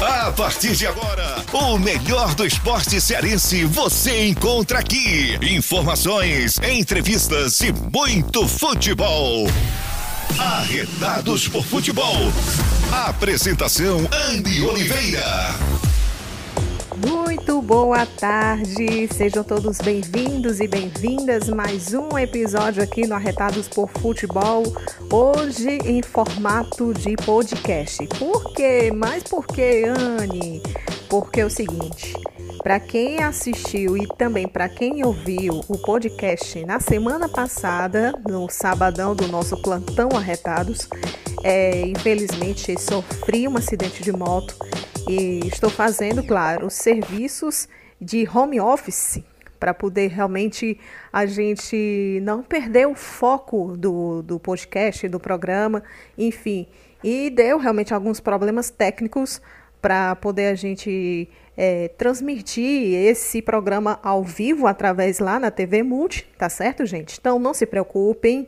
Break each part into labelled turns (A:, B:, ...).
A: A partir de agora, o melhor do esporte cearense você encontra aqui. Informações, entrevistas e muito futebol. Arredados por Futebol. Apresentação Andy Oliveira.
B: Muito boa tarde, sejam todos bem-vindos e bem-vindas. Mais um episódio aqui no Arretados por Futebol, hoje em formato de podcast. Por quê? Mas por quê, Anne? Porque é o seguinte. Para quem assistiu e também para quem ouviu o podcast na semana passada, no sabadão do nosso plantão Arretados, é, infelizmente sofri um acidente de moto e estou fazendo, claro, serviços de home office para poder realmente a gente não perder o foco do, do podcast, do programa, enfim. E deu realmente alguns problemas técnicos para poder a gente é, transmitir esse programa ao vivo através lá na TV Multi, tá certo, gente? Então não se preocupem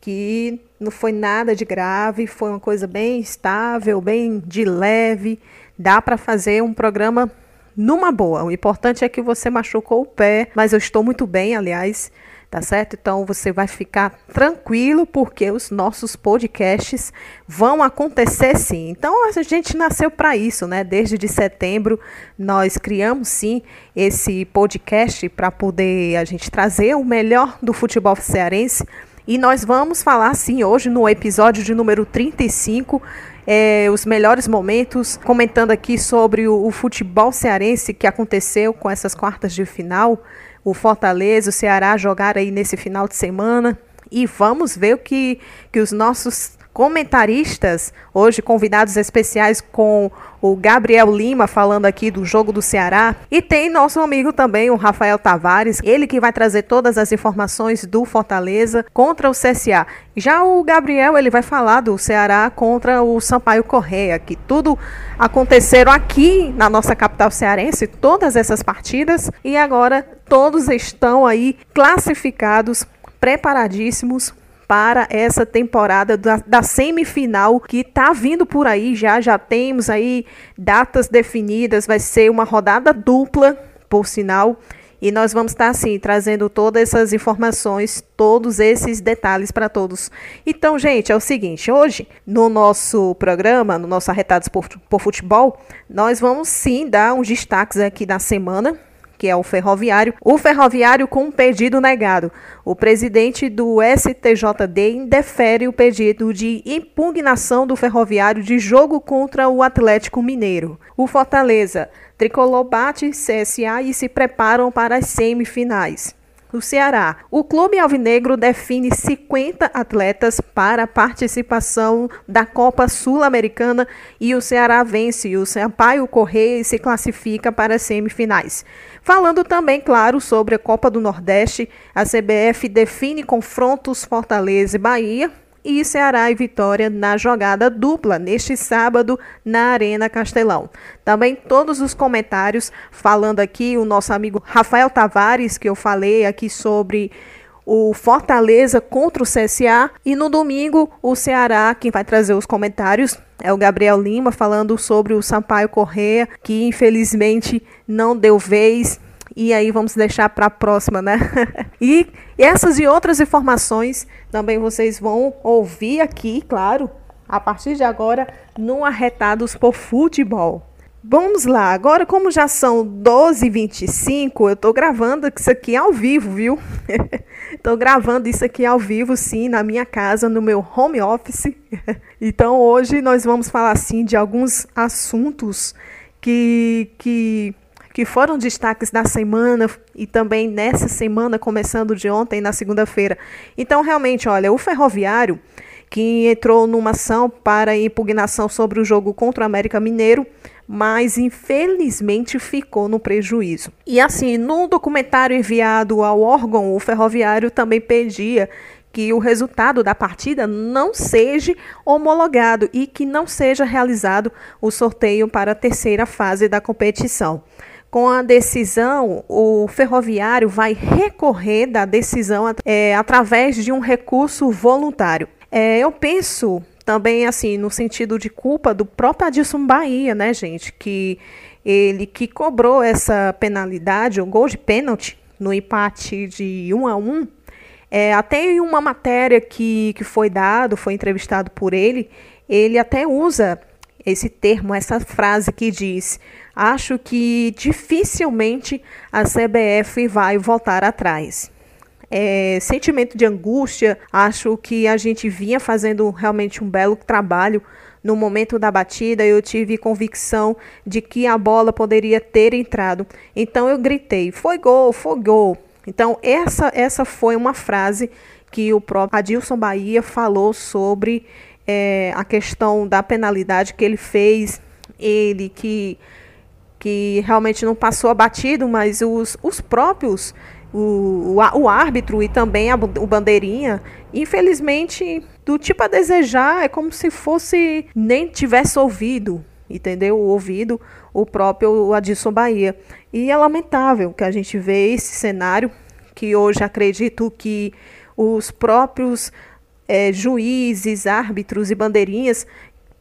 B: que não foi nada de grave, foi uma coisa bem estável, bem de leve dá para fazer um programa numa boa. O importante é que você machucou o pé, mas eu estou muito bem, aliás, tá certo? Então você vai ficar tranquilo porque os nossos podcasts vão acontecer sim. Então a gente nasceu para isso, né? Desde de setembro nós criamos sim esse podcast para poder a gente trazer o melhor do futebol cearense. E nós vamos falar sim hoje no episódio de número 35 é, os melhores momentos, comentando aqui sobre o, o futebol cearense que aconteceu com essas quartas de final. O Fortaleza, o Ceará jogaram aí nesse final de semana. E vamos ver o que, que os nossos comentaristas, hoje convidados especiais com o Gabriel Lima falando aqui do jogo do Ceará e tem nosso amigo também, o Rafael Tavares, ele que vai trazer todas as informações do Fortaleza contra o CSA. Já o Gabriel, ele vai falar do Ceará contra o Sampaio Correia, que tudo aconteceram aqui na nossa capital cearense, todas essas partidas e agora todos estão aí classificados, preparadíssimos para essa temporada da, da semifinal que está vindo por aí já. Já temos aí datas definidas, vai ser uma rodada dupla, por sinal. E nós vamos estar, assim, trazendo todas essas informações, todos esses detalhes para todos. Então, gente, é o seguinte: hoje, no nosso programa, no nosso Arretados por, por Futebol, nós vamos sim dar uns destaques aqui da semana que é o ferroviário, o ferroviário com um pedido negado. O presidente do STJD indefere o pedido de impugnação do ferroviário de jogo contra o Atlético Mineiro. O Fortaleza tricolor bate CSA e se preparam para as semifinais no Ceará. O Clube Alvinegro define 50 atletas para participação da Copa Sul-Americana e o Ceará vence o Sampaio Correia se classifica para as semifinais. Falando também, claro, sobre a Copa do Nordeste, a CBF define confrontos Fortaleza e Bahia e Ceará e Vitória na jogada dupla neste sábado na Arena Castelão. Também todos os comentários falando aqui o nosso amigo Rafael Tavares que eu falei aqui sobre o Fortaleza contra o CSA e no domingo o Ceará, quem vai trazer os comentários é o Gabriel Lima falando sobre o Sampaio Correa, que infelizmente não deu vez e aí vamos deixar para a próxima, né? e essas e outras informações também vocês vão ouvir aqui, claro, a partir de agora, no Arretados por Futebol. Vamos lá, agora como já são 12h25, eu estou gravando isso aqui ao vivo, viu? Estou gravando isso aqui ao vivo, sim, na minha casa, no meu home office. então hoje nós vamos falar, sim, de alguns assuntos que, que que foram destaques da semana e também nessa semana, começando de ontem, na segunda-feira. Então, realmente, olha, o Ferroviário, que entrou numa ação para impugnação sobre o jogo contra o América Mineiro, mas infelizmente ficou no prejuízo. E assim, no documentário enviado ao órgão, o Ferroviário também pedia que o resultado da partida não seja homologado e que não seja realizado o sorteio para a terceira fase da competição. Com a decisão, o ferroviário vai recorrer da decisão é, através de um recurso voluntário. É, eu penso também assim no sentido de culpa do próprio Adilson Bahia, né, gente, que ele que cobrou essa penalidade, o gol de pênalti no empate de 1 a 1. É, até em uma matéria que, que foi dado, foi entrevistado por ele, ele até usa esse termo, essa frase que diz: Acho que dificilmente a CBF vai voltar atrás. É, sentimento de angústia, acho que a gente vinha fazendo realmente um belo trabalho no momento da batida, eu tive convicção de que a bola poderia ter entrado. Então eu gritei: foi gol, foi gol. Então essa, essa foi uma frase que o próprio Adilson Bahia falou sobre é, a questão da penalidade que ele fez, ele que, que realmente não passou abatido, mas os, os próprios o, o, o árbitro e também a, o bandeirinha, infelizmente, do tipo a desejar, é como se fosse nem tivesse ouvido, entendeu? Ouvido o próprio Adilson Bahia. E é lamentável que a gente vê esse cenário, que hoje acredito que os próprios é, juízes, árbitros e bandeirinhas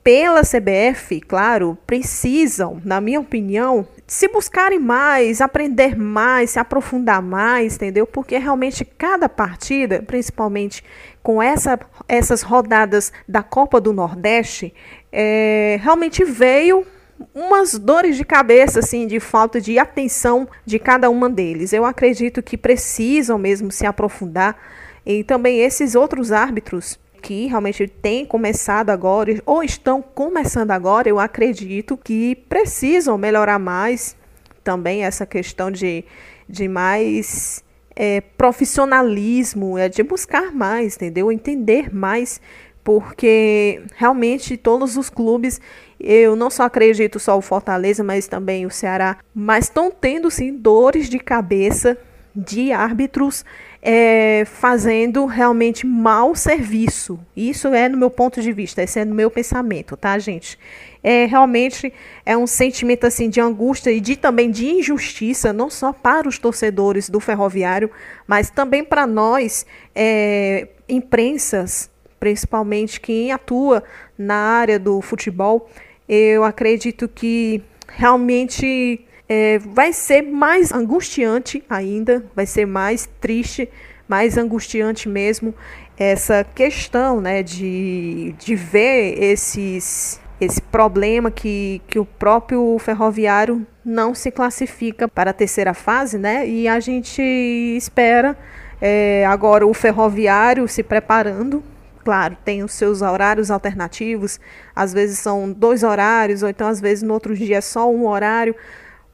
B: pela CBF, claro, precisam, na minha opinião, se buscarem mais, aprender mais, se aprofundar mais, entendeu? Porque realmente cada partida, principalmente com essa, essas rodadas da Copa do Nordeste, é, realmente veio umas dores de cabeça, assim, de falta de atenção de cada uma deles. Eu acredito que precisam mesmo se aprofundar. E também esses outros árbitros que realmente têm começado agora ou estão começando agora, eu acredito que precisam melhorar mais também essa questão de, de mais é, profissionalismo, é de buscar mais, entendeu? Entender mais, porque realmente todos os clubes, eu não só acredito só o Fortaleza, mas também o Ceará, mas estão tendo sim dores de cabeça de árbitros é, fazendo realmente mau serviço. Isso é no meu ponto de vista, esse é no meu pensamento, tá, gente? É realmente é um sentimento assim de angústia e de também de injustiça, não só para os torcedores do Ferroviário, mas também para nós, é, imprensas, principalmente quem atua na área do futebol. Eu acredito que realmente é, vai ser mais angustiante ainda, vai ser mais triste, mais angustiante mesmo essa questão né, de, de ver esses, esse problema que, que o próprio ferroviário não se classifica para a terceira fase, né? E a gente espera é, agora o ferroviário se preparando. Claro, tem os seus horários alternativos, às vezes são dois horários, ou então às vezes no outro dia é só um horário,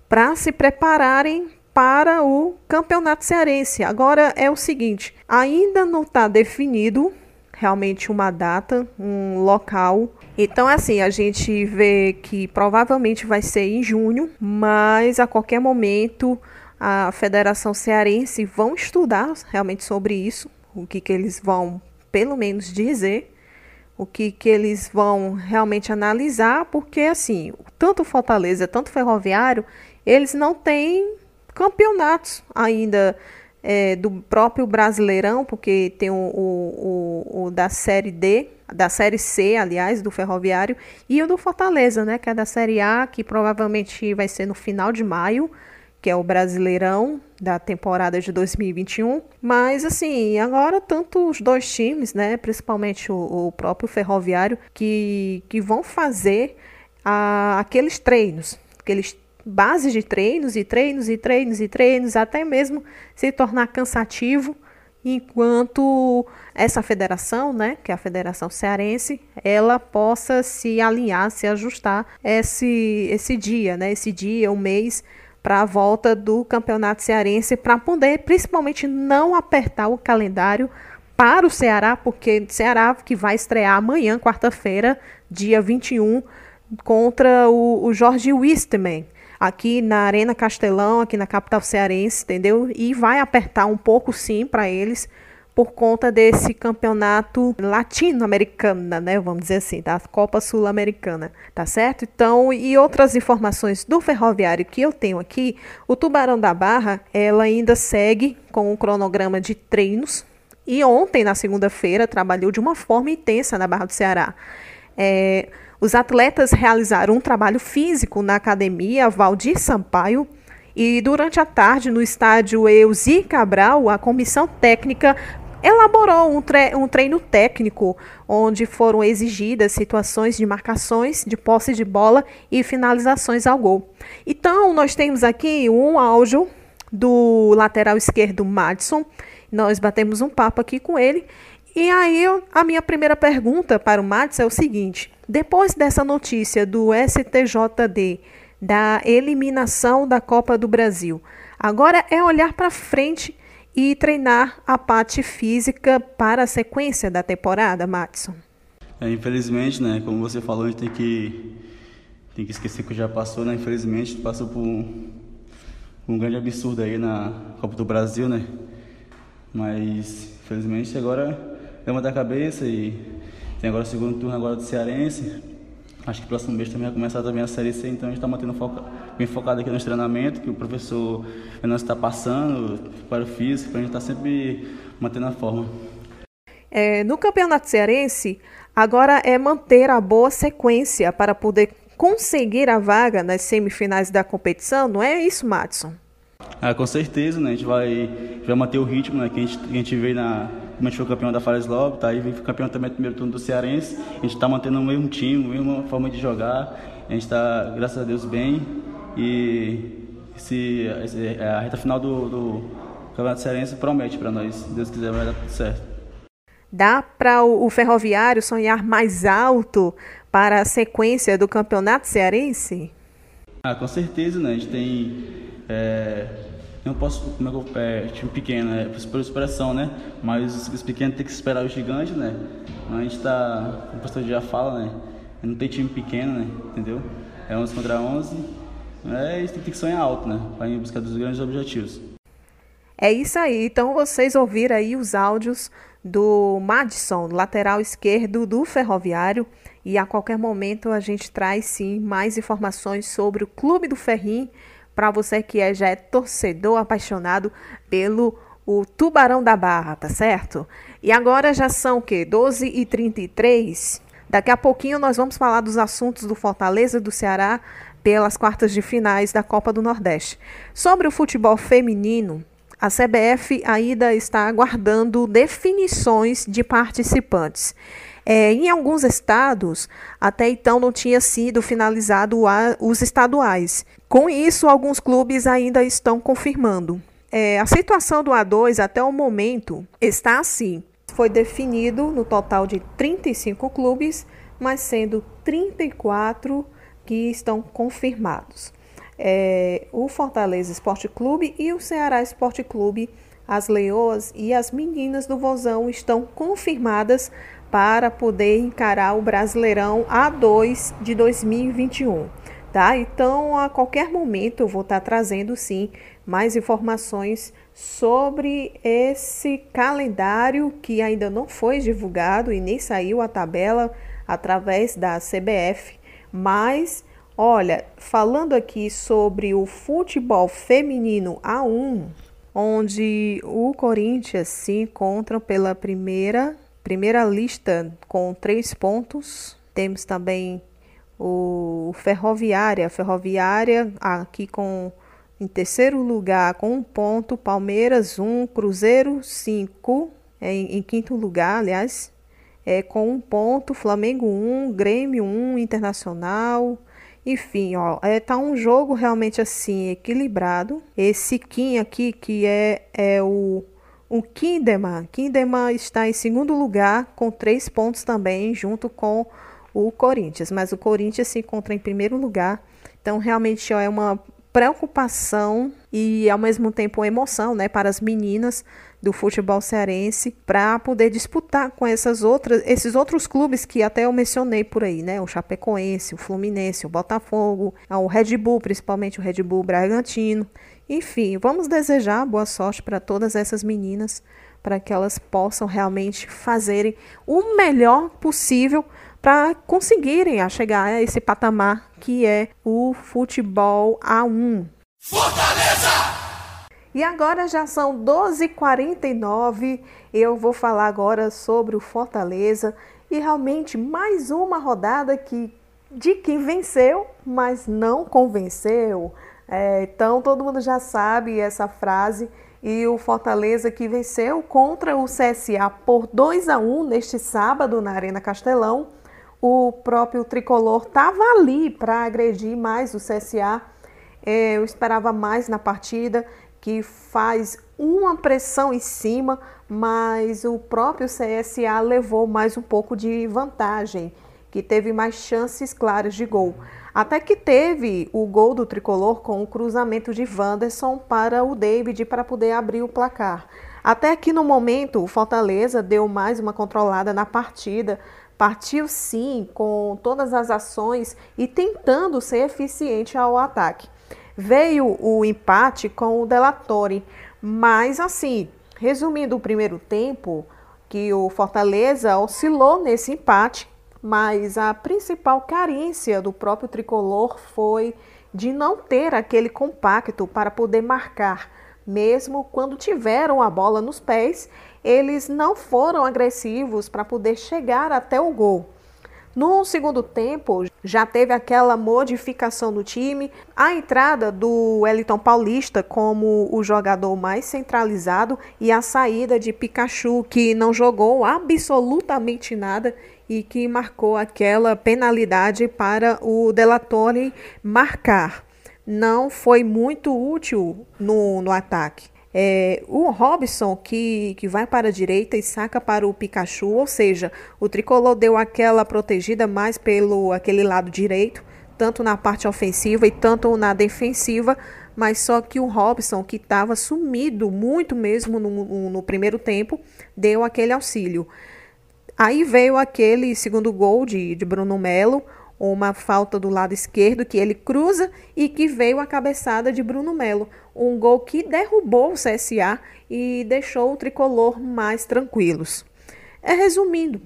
B: para se prepararem para o campeonato cearense. Agora é o seguinte: ainda não está definido realmente uma data, um local. Então, assim, a gente vê que provavelmente vai ser em junho, mas a qualquer momento a Federação Cearense vão estudar realmente sobre isso, o que, que eles vão, pelo menos, dizer, o que, que eles vão realmente analisar, porque, assim, tanto Fortaleza, tanto Ferroviário, eles não têm campeonatos ainda é, do próprio Brasileirão, porque tem o, o, o, da Série D, da Série C, aliás, do Ferroviário, e o do Fortaleza, né, que é da Série A, que provavelmente vai ser no final de maio, que é o Brasileirão da temporada de 2021. Mas, assim, agora tanto os dois times, né, principalmente o, o próprio Ferroviário, que, que vão fazer a, aqueles treinos, aqueles bases de treinos e treinos e treinos e treinos, até mesmo se tornar cansativo, enquanto essa federação, né, que é a Federação Cearense, ela possa se alinhar, se ajustar esse esse dia, né, esse dia, um mês para a volta do Campeonato Cearense, para poder principalmente não apertar o calendário para o Ceará, porque o Ceará que vai estrear amanhã, quarta-feira, dia 21, contra o, o Jorge Wisterman aqui na Arena Castelão, aqui na capital cearense, entendeu? E vai apertar um pouco sim para eles por conta desse campeonato latino-americana, né? Vamos dizer assim, da Copa Sul-Americana, tá certo? Então, e outras informações do ferroviário que eu tenho aqui, o Tubarão da Barra, ela ainda segue com o cronograma de treinos e ontem, na segunda-feira, trabalhou de uma forma intensa na Barra do Ceará. É, os atletas realizaram um trabalho físico na academia Valdir Sampaio e durante a tarde, no estádio Eusi Cabral, a comissão técnica elaborou um, tre um treino técnico onde foram exigidas situações de marcações, de posse de bola e finalizações ao gol. Então, nós temos aqui um áudio do lateral esquerdo Madison. Nós batemos um papo aqui com ele. E aí, a minha primeira pergunta para o Madison é o seguinte: depois dessa notícia do STJD da eliminação da Copa do Brasil, agora é olhar para frente e treinar a parte física para a sequência da temporada, Matson?
C: É, infelizmente, né, como você falou, a gente tem que, tem que esquecer que já passou, né? Infelizmente, passou por um, um grande absurdo aí na Copa do Brasil, né? Mas, infelizmente, agora levanta a cabeça e tem agora o segundo turno agora do Cearense. Acho que próximo mês também vai começar também a Série C, então a gente está mantendo foca, bem focado aqui no treinamento, que o professor Fernando está passando para o físico, para a gente estar tá sempre mantendo a forma.
B: É, no Campeonato Cearense, agora é manter a boa sequência para poder conseguir a vaga nas semifinais da competição, não é isso, Matson?
C: Ah, com certeza, né? A gente vai, vai manter o ritmo né? que, a gente, que a gente veio na. A gente foi campeão da Fares logo, tá aí, vem campeão também do primeiro turno do Cearense. A gente está mantendo o mesmo time, a mesma forma de jogar. A gente está, graças a Deus, bem. E se, a reta final do, do Campeonato Cearense promete para nós. Se Deus quiser, vai dar tudo certo.
B: Dá para o Ferroviário sonhar mais alto para a sequência do Campeonato Cearense?
C: Ah, com certeza, né? A gente tem é, não posso, como é que eu, é, time pequeno, é por expressão, né? Mas os pequenos tem que esperar o gigante, né? A gente tá, o pastor já fala, né? Não tem time pequeno, né? Entendeu? É 11 contra 11. É, isso tem que sonhar alto, né? Para ir buscar dos grandes objetivos.
B: É isso aí. Então vocês ouviram aí os áudios do Madison, lateral esquerdo do Ferroviário. E a qualquer momento a gente traz sim mais informações sobre o Clube do Ferrim para você que é, já é torcedor apaixonado pelo o Tubarão da Barra, tá certo? E agora já são o quê? 12 e 33 Daqui a pouquinho nós vamos falar dos assuntos do Fortaleza do Ceará pelas quartas de finais da Copa do Nordeste. Sobre o futebol feminino, a CBF ainda está aguardando definições de participantes. É, em alguns estados, até então não tinha sido finalizado a, os estaduais. Com isso, alguns clubes ainda estão confirmando. É, a situação do A2 até o momento está assim. Foi definido no total de 35 clubes, mas sendo 34 que estão confirmados. É, o Fortaleza Esporte Clube e o Ceará Esporte Clube, as Leoas e as meninas do Vozão estão confirmadas para poder encarar o Brasileirão A2 de 2021. Tá? Então, a qualquer momento eu vou estar trazendo sim mais informações sobre esse calendário que ainda não foi divulgado e nem saiu a tabela através da CBF, mas olha, falando aqui sobre o futebol feminino A1, onde o Corinthians se encontra pela primeira Primeira lista com três pontos. Temos também o Ferroviária. Ferroviária aqui com em terceiro lugar com um ponto. Palmeiras um, Cruzeiro cinco. É, em, em quinto lugar, aliás, é com um ponto. Flamengo um, Grêmio um, Internacional. Enfim, ó, é, tá um jogo realmente assim equilibrado. Esse Kim aqui que é, é o o Kinderman. Kinderman está em segundo lugar com três pontos também, junto com o Corinthians. Mas o Corinthians se encontra em primeiro lugar. Então, realmente ó, é uma preocupação e ao mesmo tempo emoção, né, para as meninas do futebol cearense para poder disputar com essas outras, esses outros clubes que até eu mencionei por aí, né, o Chapecoense, o Fluminense, o Botafogo, o Red Bull, principalmente o Red Bull Bragantino. Enfim, vamos desejar boa sorte para todas essas meninas, para que elas possam realmente fazerem o melhor possível para conseguirem a chegar a esse patamar que é o futebol A1. Fortaleza! E agora já são 12h49. Eu vou falar agora sobre o Fortaleza e realmente mais uma rodada que de quem venceu, mas não convenceu. É, então todo mundo já sabe essa frase. E o Fortaleza que venceu contra o CSA por 2 a 1 neste sábado na Arena Castelão. O próprio tricolor estava ali para agredir mais o CSA. É, eu esperava mais na partida que faz uma pressão em cima, mas o próprio CSA levou mais um pouco de vantagem, que teve mais chances claras de gol. Até que teve o gol do tricolor com o cruzamento de Wanderson para o David para poder abrir o placar. Até que no momento o Fortaleza deu mais uma controlada na partida, partiu sim com todas as ações e tentando ser eficiente ao ataque. Veio o empate com o Delatori, mas assim, resumindo o primeiro tempo, que o Fortaleza oscilou nesse empate, mas a principal carência do próprio tricolor foi de não ter aquele compacto para poder marcar. Mesmo quando tiveram a bola nos pés, eles não foram agressivos para poder chegar até o gol. No segundo tempo, já teve aquela modificação do time, a entrada do Wellington Paulista como o jogador mais centralizado e a saída de Pikachu, que não jogou absolutamente nada e que marcou aquela penalidade para o Delatorre marcar. Não foi muito útil no, no ataque. É, o Robson que, que vai para a direita e saca para o Pikachu, ou seja, o tricolor deu aquela protegida mais pelo aquele lado direito, tanto na parte ofensiva e tanto na defensiva, mas só que o Robson, que estava sumido muito mesmo no, no, primeiro tempo, deu aquele auxílio. Aí veio aquele segundo gol de, de Bruno Melo, uma falta do lado esquerdo que ele cruza e que veio a cabeçada de Bruno Melo, um gol que derrubou o CSA e deixou o tricolor mais tranquilos. É resumindo,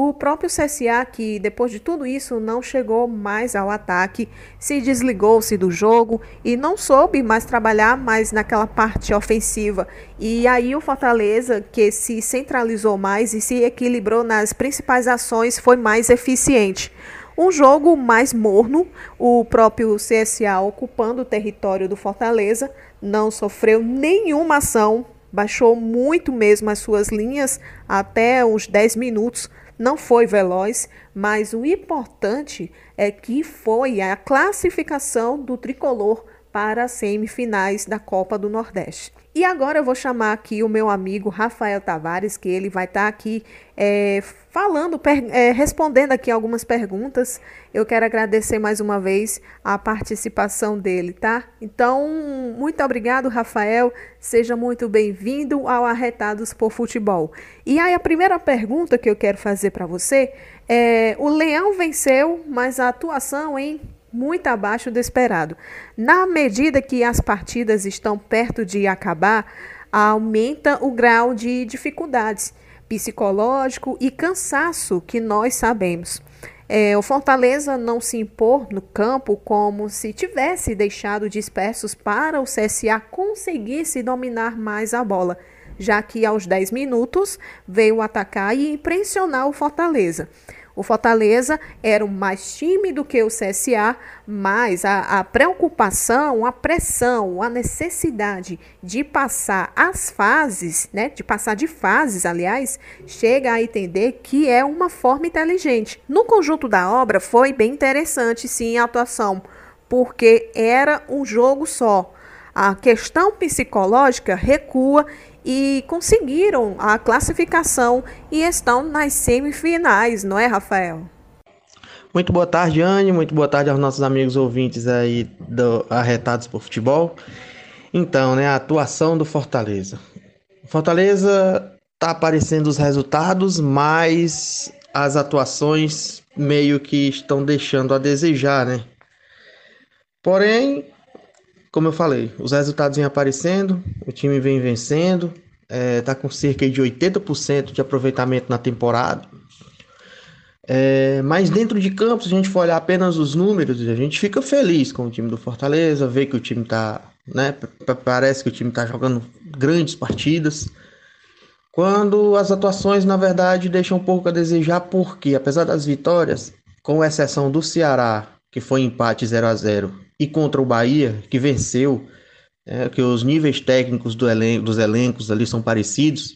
B: o próprio CSA, que depois de tudo isso não chegou mais ao ataque, se desligou-se do jogo e não soube mais trabalhar mais naquela parte ofensiva. E aí o Fortaleza, que se centralizou mais e se equilibrou nas principais ações, foi mais eficiente. Um jogo mais morno, o próprio CSA ocupando o território do Fortaleza, não sofreu nenhuma ação, baixou muito mesmo as suas linhas até uns 10 minutos, não foi veloz, mas o importante é que foi a classificação do tricolor para as semifinais da Copa do Nordeste. E agora eu vou chamar aqui o meu amigo Rafael Tavares, que ele vai estar tá aqui é, falando, é, respondendo aqui algumas perguntas. Eu quero agradecer mais uma vez a participação dele, tá? Então, muito obrigado, Rafael. Seja muito bem-vindo ao Arretados por Futebol. E aí, a primeira pergunta que eu quero fazer para você é: o Leão venceu, mas a atuação, hein? Muito abaixo do esperado. Na medida que as partidas estão perto de acabar, aumenta o grau de dificuldades psicológico e cansaço que nós sabemos. É, o Fortaleza não se impor no campo como se tivesse deixado dispersos para o CSA conseguisse dominar mais a bola, já que aos 10 minutos veio atacar e impressionar o Fortaleza. O Fortaleza era o mais time do que o CSA, mas a, a preocupação, a pressão, a necessidade de passar as fases, né, de passar de fases, aliás, chega a entender que é uma forma inteligente. No conjunto da obra foi bem interessante, sim, a atuação, porque era um jogo só. A questão psicológica recua e conseguiram a classificação e estão nas semifinais, não é, Rafael?
D: Muito boa tarde, Anne. Muito boa tarde aos nossos amigos ouvintes aí do Arretados por Futebol. Então, né, a atuação do Fortaleza. Fortaleza tá aparecendo os resultados, mas as atuações meio que estão deixando a desejar, né? Porém, como eu falei, os resultados vêm aparecendo, o time vem vencendo, está é, com cerca de 80% de aproveitamento na temporada. É, mas dentro de campo, se a gente for olhar apenas os números, a gente fica feliz com o time do Fortaleza, ver que o time está né? Parece que o time está jogando grandes partidas. Quando as atuações, na verdade, deixam um pouco a desejar, porque apesar das vitórias, com exceção do Ceará, que foi empate 0 a 0 e contra o Bahia, que venceu, é, que os níveis técnicos do elen dos elencos ali são parecidos,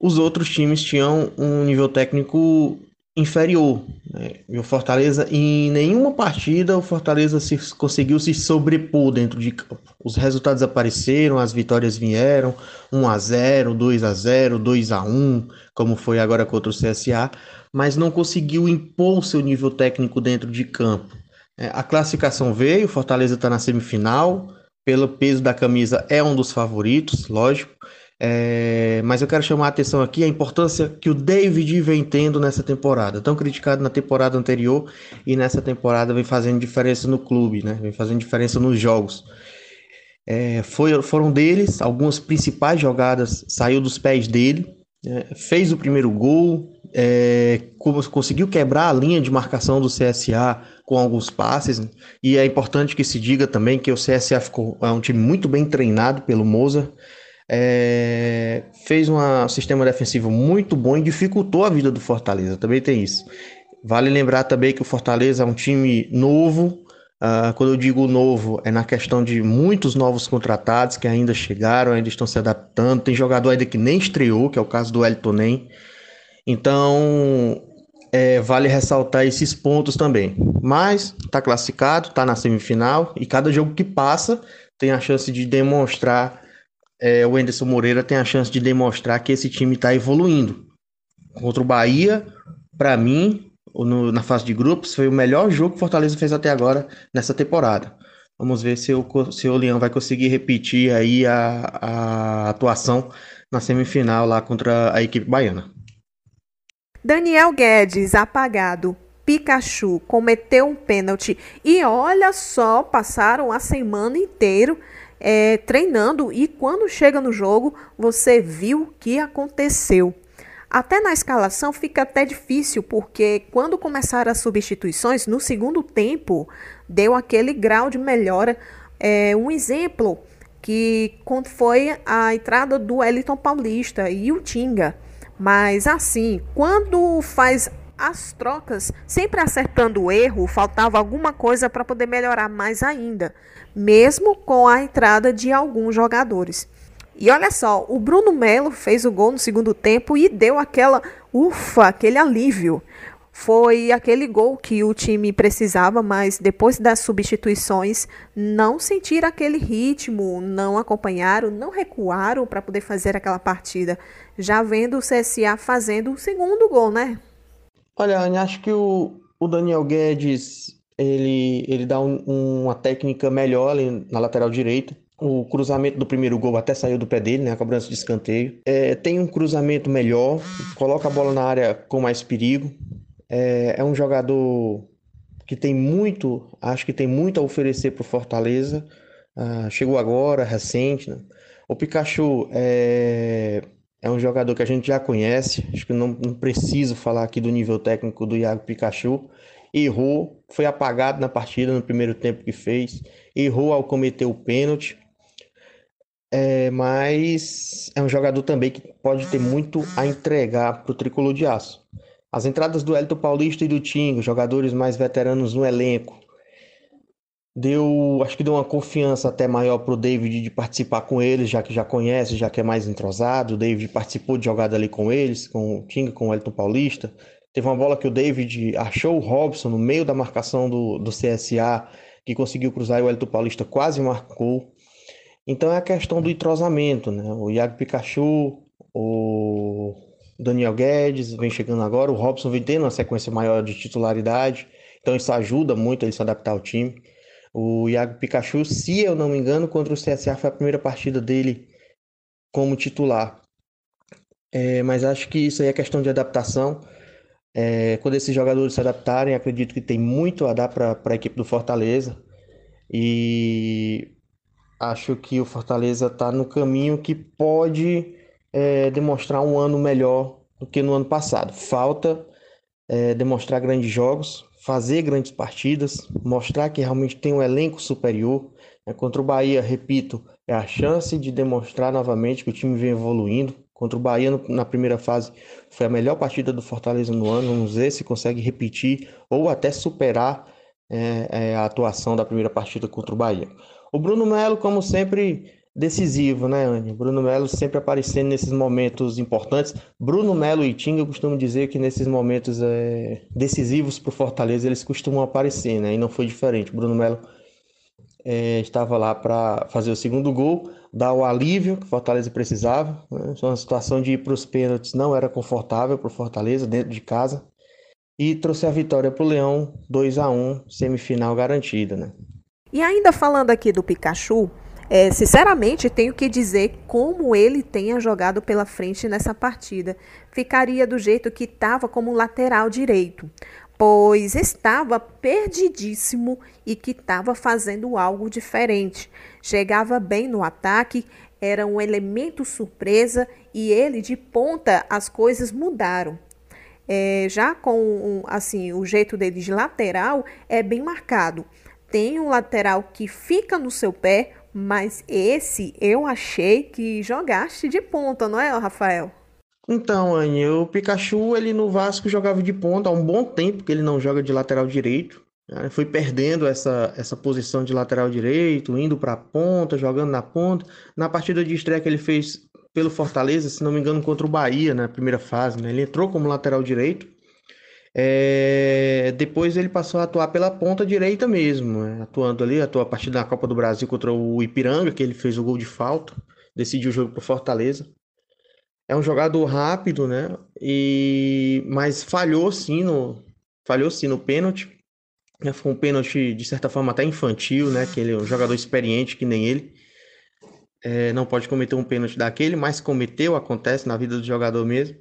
D: os outros times tinham um nível técnico inferior. Né? E o Fortaleza, em nenhuma partida, o Fortaleza se, conseguiu se sobrepor dentro de campo. Os resultados apareceram, as vitórias vieram, 1 a 0 2 a 0 2 a 1 como foi agora contra o CSA, mas não conseguiu impor seu nível técnico dentro de campo. É, a classificação veio, Fortaleza está na semifinal, pelo peso da camisa é um dos favoritos, lógico, é, mas eu quero chamar a atenção aqui a importância que o David vem tendo nessa temporada. Tão criticado na temporada anterior e nessa temporada vem fazendo diferença no clube, né? Vem fazendo diferença nos jogos. É, foi, foram deles, algumas principais jogadas saiu dos pés dele, é, fez o primeiro gol, é, conseguiu quebrar a linha de marcação do CSA com alguns passes, né? e é importante que se diga também que o CSA ficou, é um time muito bem treinado pelo Moza, é, fez um sistema defensivo muito bom e dificultou a vida do Fortaleza. Também tem isso. Vale lembrar também que o Fortaleza é um time novo. Uh, quando eu digo novo, é na questão de muitos novos contratados que ainda chegaram, ainda estão se adaptando. Tem jogador ainda que nem estreou, que é o caso do Elton Nem. Então, é, vale ressaltar esses pontos também. Mas está classificado, está na semifinal e cada jogo que passa tem a chance de demonstrar é, o Enderson Moreira tem a chance de demonstrar que esse time está evoluindo. Contra o Bahia, para mim, no, na fase de grupos, foi o melhor jogo que Fortaleza fez até agora nessa temporada. Vamos ver se o, se o Leão vai conseguir repetir aí a, a atuação na semifinal lá contra a equipe baiana.
B: Daniel Guedes, apagado. Pikachu cometeu um pênalti e olha só, passaram a semana inteira é, treinando e quando chega no jogo você viu o que aconteceu. Até na escalação fica até difícil, porque quando começaram as substituições, no segundo tempo, deu aquele grau de melhora. É, um exemplo que foi a entrada do Eliton Paulista e o Tinga. Mas assim, quando faz as trocas, sempre acertando o erro, faltava alguma coisa para poder melhorar mais ainda, mesmo com a entrada de alguns jogadores. E olha só, o Bruno Melo fez o gol no segundo tempo e deu aquela ufa, aquele alívio. Foi aquele gol que o time precisava, mas depois das substituições não sentiram aquele ritmo, não acompanharam, não recuaram para poder fazer aquela partida. Já vendo o CSA fazendo o segundo gol, né?
D: Olha, Anny, acho que o, o Daniel Guedes ele, ele dá um, uma técnica melhor ali na lateral direita. O cruzamento do primeiro gol até saiu do pé dele, né? A cobrança de escanteio. É, tem um cruzamento melhor, coloca a bola na área com mais perigo. É, é um jogador que tem muito, acho que tem muito a oferecer para o Fortaleza. Ah, chegou agora, recente. Né? O Pikachu é, é um jogador que a gente já conhece, acho que não, não preciso falar aqui do nível técnico do Iago Pikachu. Errou, foi apagado na partida no primeiro tempo que fez, errou ao cometer o pênalti. É, mas é um jogador também que pode ter muito a entregar para o tricolor de aço. As entradas do Elton Paulista e do Tingo, jogadores mais veteranos no elenco, deu, acho que deu uma confiança até maior para o David de participar com eles, já que já conhece, já que é mais entrosado. O David participou de jogada ali com eles, com o Tinga, com o Elton Paulista. Teve uma bola que o David achou o Robson no meio da marcação do, do CSA, que conseguiu cruzar e o Elton Paulista quase marcou. Então é a questão do entrosamento, né? O Iago Pikachu, o Daniel Guedes vem chegando agora, o Robson vem tendo uma sequência maior de titularidade, então isso ajuda muito ele se adaptar ao time. O Iago Pikachu, se eu não me engano, contra o CSA foi a primeira partida dele como titular. É, mas acho que isso aí é questão de adaptação. É, quando esses jogadores se adaptarem, acredito que tem muito a dar para a equipe do Fortaleza. E acho que o Fortaleza está no caminho que pode é, demonstrar um ano melhor do que no ano passado. Falta é, demonstrar grandes jogos, fazer grandes partidas, mostrar que realmente tem um elenco superior. É, contra o Bahia, repito, é a chance de demonstrar novamente que o time vem evoluindo. Contra o Bahia na primeira fase foi a melhor partida do Fortaleza no ano. Vamos ver se consegue repetir ou até superar é, é, a atuação da primeira partida contra o Bahia. O Bruno Melo, como sempre, decisivo, né, Anny? Bruno Melo sempre aparecendo nesses momentos importantes. Bruno Melo e Tinga, eu costumo dizer que nesses momentos é, decisivos para o Fortaleza, eles costumam aparecer, né? E não foi diferente. Bruno Melo é, estava lá para fazer o segundo gol, dar o alívio que o Fortaleza precisava. Né? Uma situação de ir para os pênaltis não era confortável para o Fortaleza, dentro de casa. E trouxe a vitória para o Leão, 2 a 1 semifinal garantida, né?
B: E ainda falando aqui do Pikachu, é, sinceramente, tenho que dizer como ele tenha jogado pela frente nessa partida. Ficaria do jeito que estava como lateral direito, pois estava perdidíssimo e que estava fazendo algo diferente. Chegava bem no ataque, era um elemento surpresa e ele de ponta as coisas mudaram. É, já com assim o jeito dele de lateral é bem marcado. Tem um lateral que fica no seu pé, mas esse eu achei que jogaste de ponta, não é, Rafael?
D: Então, Anny, o Pikachu ele no Vasco jogava de ponta há um bom tempo que ele não joga de lateral direito. Né? Foi perdendo essa, essa posição de lateral direito, indo para a ponta, jogando na ponta. Na partida de estreia que ele fez pelo Fortaleza, se não me engano, contra o Bahia na primeira fase, né? ele entrou como lateral direito é, depois ele passou a atuar pela ponta direita mesmo, né? atuando ali, atuou a partir da Copa do Brasil contra o Ipiranga, que ele fez o gol de falta, decidiu o jogo para Fortaleza. É um jogador rápido, né? E mas falhou sim no falhou sim no pênalti. Né? Foi um pênalti de certa forma até infantil, né? Que ele é um jogador experiente que nem ele. É, não pode cometer um pênalti daquele, mas cometeu, acontece na vida do jogador mesmo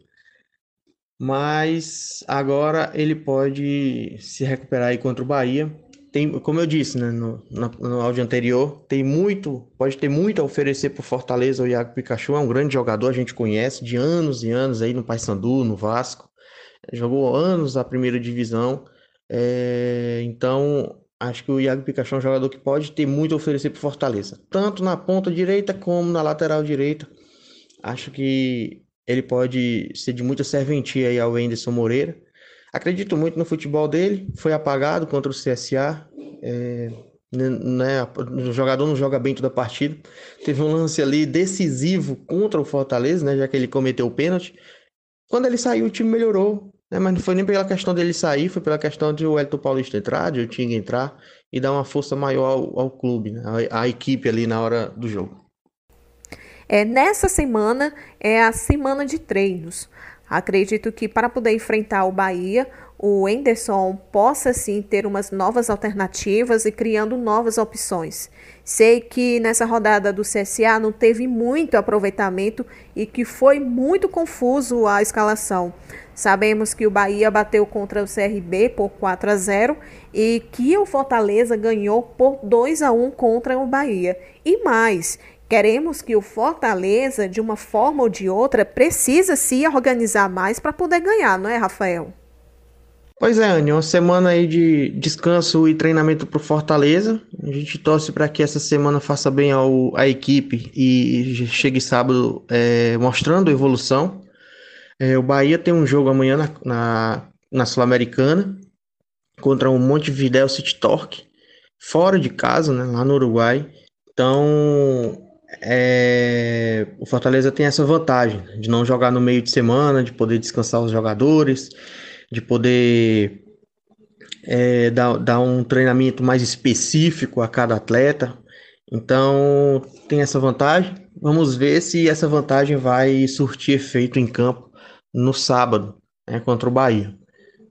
D: mas agora ele pode se recuperar aí contra o Bahia. Tem, como eu disse né, no, no, no áudio anterior, tem muito, pode ter muito a oferecer para o Fortaleza. O Iago Pikachu é um grande jogador, a gente conhece de anos e anos aí no Paysandu, no Vasco. Jogou anos a primeira divisão. É, então, acho que o Iago Pikachu é um jogador que pode ter muito a oferecer para o Fortaleza, tanto na ponta direita como na lateral direita. Acho que ele pode ser de muita serventia aí ao Anderson Moreira. Acredito muito no futebol dele, foi apagado contra o CSA. É, né, o jogador não joga bem toda a partida. Teve um lance ali decisivo contra o Fortaleza, né, já que ele cometeu o pênalti. Quando ele saiu, o time melhorou. Né, mas não foi nem pela questão dele sair, foi pela questão de o Elton Paulista entrar, de o Tinga entrar e dar uma força maior ao, ao clube, né, à, à equipe ali na hora do jogo.
B: É, nessa semana é a semana de treinos. Acredito que para poder enfrentar o Bahia, o Enderson possa sim ter umas novas alternativas e criando novas opções. Sei que nessa rodada do CSA não teve muito aproveitamento e que foi muito confuso a escalação. Sabemos que o Bahia bateu contra o CRB por 4 a 0 e que o Fortaleza ganhou por 2 a 1 contra o Bahia. E mais, Queremos que o Fortaleza, de uma forma ou de outra, precisa se organizar mais para poder ganhar, não é, Rafael?
D: Pois é, Anny, uma semana aí de descanso e treinamento para o Fortaleza. A gente torce para que essa semana faça bem ao, à equipe e chegue sábado é, mostrando evolução. É, o Bahia tem um jogo amanhã na, na, na Sul-Americana contra o Montevideo City Torque, fora de casa, né, lá no Uruguai. Então, é, o Fortaleza tem essa vantagem de não jogar no meio de semana, de poder descansar os jogadores, de poder é, dar, dar um treinamento mais específico a cada atleta. Então tem essa vantagem. Vamos ver se essa vantagem vai surtir efeito em campo no sábado né, contra o Bahia.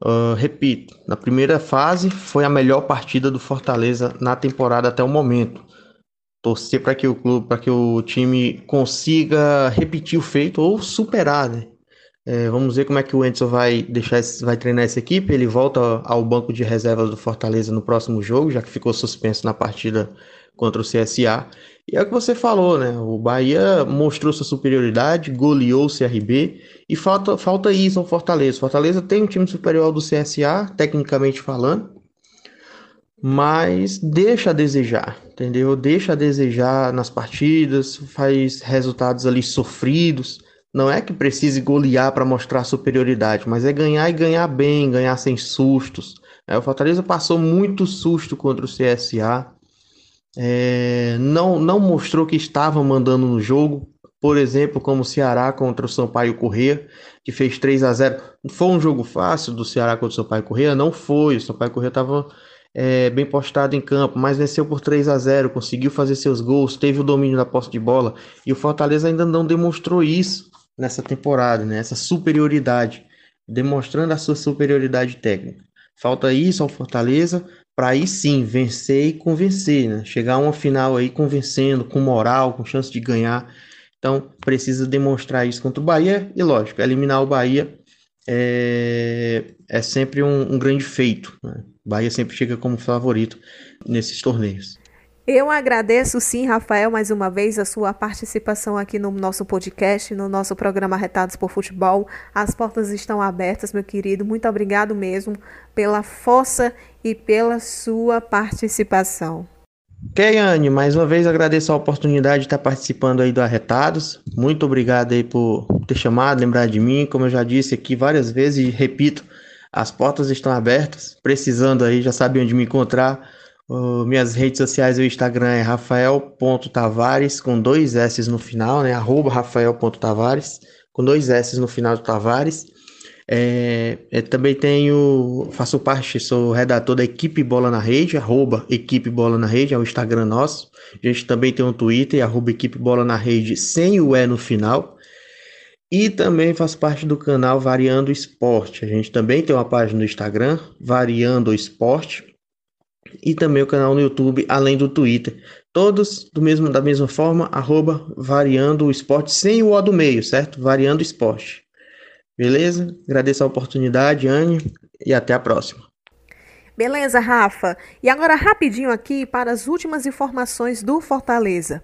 D: Uh, repito, na primeira fase foi a melhor partida do Fortaleza na temporada até o momento torcer para que o clube, para que o time consiga repetir o feito ou superar, né? É, vamos ver como é que o Enzo vai deixar, vai treinar essa equipe. Ele volta ao banco de reservas do Fortaleza no próximo jogo, já que ficou suspenso na partida contra o CSA. E é o que você falou, né? O Bahia mostrou sua superioridade, goleou o CRB e falta, falta isso ao Fortaleza. Fortaleza tem um time superior ao do CSA, tecnicamente falando, mas deixa a desejar, entendeu? Deixa a desejar nas partidas, faz resultados ali sofridos. Não é que precise golear para mostrar superioridade, mas é ganhar e ganhar bem, ganhar sem sustos. É, o Fortaleza passou muito susto contra o CSA é, não, não mostrou que estava mandando no jogo, por exemplo, como o Ceará contra o Sampaio Corrêa, que fez 3 a 0 Foi um jogo fácil do Ceará contra o Sampaio Corrêa? Não foi, o Sampaio Corrêa estava é, bem postado em campo, mas venceu por 3 a 0 conseguiu fazer seus gols, teve o domínio da posse de bola, e o Fortaleza ainda não demonstrou isso nessa temporada, né? essa superioridade, demonstrando a sua superioridade técnica. Falta isso ao Fortaleza, para aí sim vencer e convencer, né? Chegar a uma final aí convencendo, com moral, com chance de ganhar. Então precisa demonstrar isso contra o Bahia e, lógico, eliminar o Bahia é, é sempre um, um grande feito. Né? Bahia sempre chega como favorito nesses torneios.
B: Eu agradeço sim, Rafael, mais uma vez a sua participação aqui no nosso podcast, no nosso programa Retados por Futebol. As portas estão abertas, meu querido. Muito obrigado mesmo pela força e pela sua participação.
D: Anne, mais uma vez agradeço a oportunidade de estar participando aí do Arretados. Muito obrigado aí por ter chamado, lembrar de mim. Como eu já disse aqui várias vezes e repito, as portas estão abertas. Precisando aí, já sabe onde me encontrar Uh, minhas redes sociais, o Instagram é rafael.tavares, com dois S no final, né? Arroba rafael.tavares, com dois S no final do Tavares. É, é, também tenho, faço parte, sou redator da Equipe Bola na Rede, arroba Equipe Bola na Rede, é o Instagram nosso. A gente também tem um Twitter, arroba Equipe Bola na Rede, sem o E no final. E também faço parte do canal Variando Esporte. A gente também tem uma página no Instagram, Variando Esporte e também o canal no YouTube, além do Twitter. Todos do mesmo, da mesma forma, arroba variando esporte, sem o O do meio, certo? Variando esporte. Beleza? Agradeço a oportunidade, Anne, e até a próxima.
B: Beleza, Rafa. E agora rapidinho aqui para as últimas informações do Fortaleza.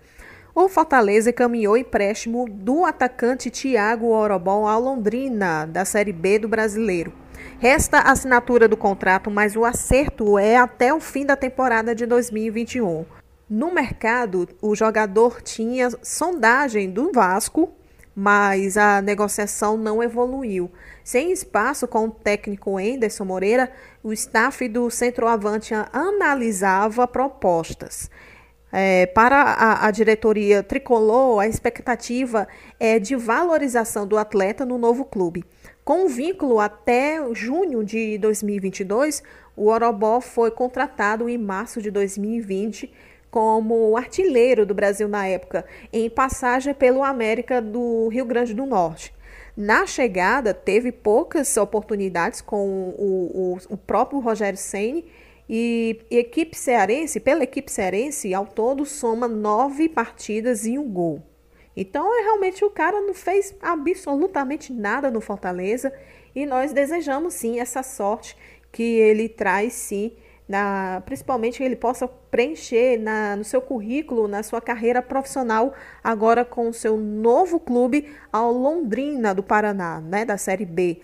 B: O Fortaleza caminhou empréstimo do atacante Thiago Orobon ao Londrina, da Série B do Brasileiro. Resta a assinatura do contrato, mas o acerto é até o fim da temporada de 2021. No mercado, o jogador tinha sondagem do Vasco, mas a negociação não evoluiu. Sem espaço com o técnico Enderson Moreira, o staff do centroavante analisava propostas. É, para a, a, diretoria tricolor, a expectativa é de valorização do atleta no novo clube. Com vínculo até junho de 2022, o Orobó foi contratado em março de 2020 como artilheiro do Brasil na época, em passagem pelo América do Rio Grande do Norte. Na chegada, teve poucas oportunidades com o, o, o próprio Rogério Ceni e equipe cearense, pela equipe cearense, ao todo soma nove partidas e um gol. Então, é, realmente o cara não fez absolutamente nada no Fortaleza e nós desejamos sim essa sorte que ele traz sim, na, principalmente que ele possa preencher na, no seu currículo, na sua carreira profissional, agora com o seu novo clube, ao Londrina do Paraná, né, da Série B.